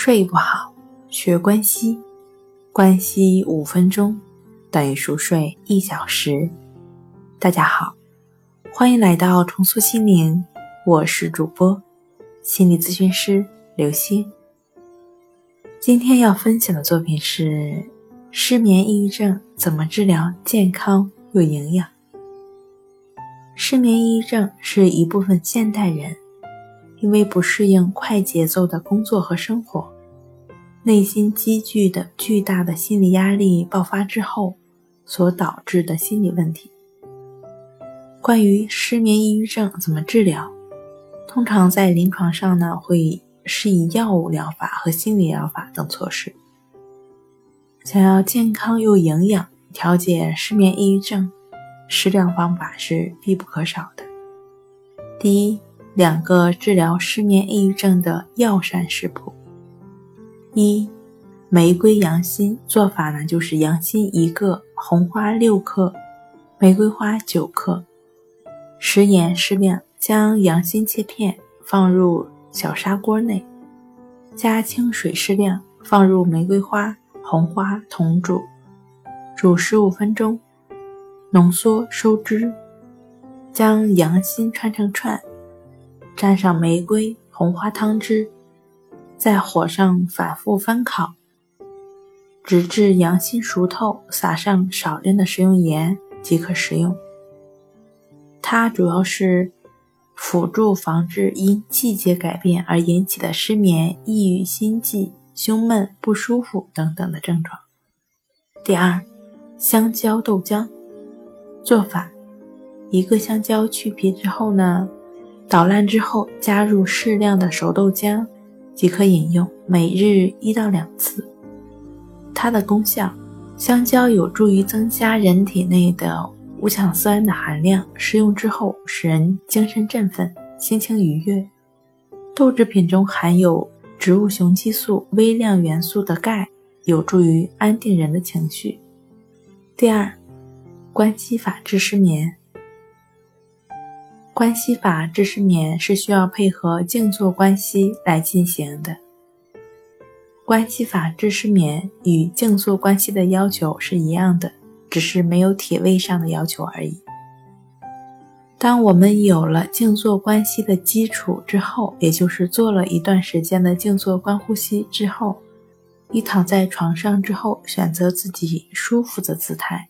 睡不好，学关西，关西五分钟等于熟睡一小时。大家好，欢迎来到重塑心灵，我是主播心理咨询师刘星。今天要分享的作品是失眠抑郁症怎么治疗，健康又营养。失眠抑郁症是一部分现代人。因为不适应快节奏的工作和生活，内心积聚的巨大的心理压力爆发之后所导致的心理问题。关于失眠抑郁症怎么治疗，通常在临床上呢会施以药物疗法和心理疗法等措施。想要健康又营养调节失眠抑郁症，食疗方法是必不可少的。第一。两个治疗失眠抑郁症的药膳食谱：一、玫瑰羊心做法呢，就是羊心一个，红花六克，玫瑰花九克，食盐适量，将羊心切片放入小砂锅内，加清水适量，放入玫瑰花、红花同煮，煮十五分钟，浓缩收汁，将羊心串成串。蘸上玫瑰红花汤汁，在火上反复翻烤，直至羊心熟透，撒上少量的食用盐即可食用。它主要是辅助防治因季节改变而引起的失眠、抑郁、心悸、胸闷、不舒服等等的症状。第二，香蕉豆浆做法：一个香蕉去皮之后呢？捣烂之后，加入适量的熟豆浆，即可饮用，每日一到两次。它的功效：香蕉有助于增加人体内的五羟色胺的含量，食用之后使人精神振奋、心情愉悦。豆制品中含有植物雄激素、微量元素的钙，有助于安定人的情绪。第二，关系法治失眠。关系法治失眠是需要配合静坐关系来进行的。关系法治失眠与静坐关系的要求是一样的，只是没有体位上的要求而已。当我们有了静坐关系的基础之后，也就是做了一段时间的静坐观呼吸之后，你躺在床上之后，选择自己舒服的姿态。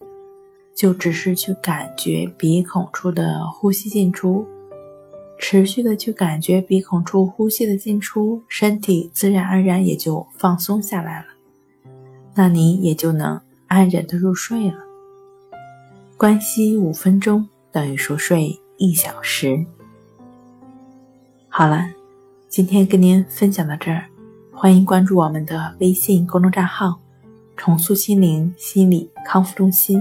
就只是去感觉鼻孔处的呼吸进出，持续的去感觉鼻孔处呼吸的进出，身体自然而然也就放松下来了，那你也就能安然的入睡了。关息五分钟等于熟睡一小时。好了，今天跟您分享到这儿，欢迎关注我们的微信公众账号“重塑心灵心理康复中心”。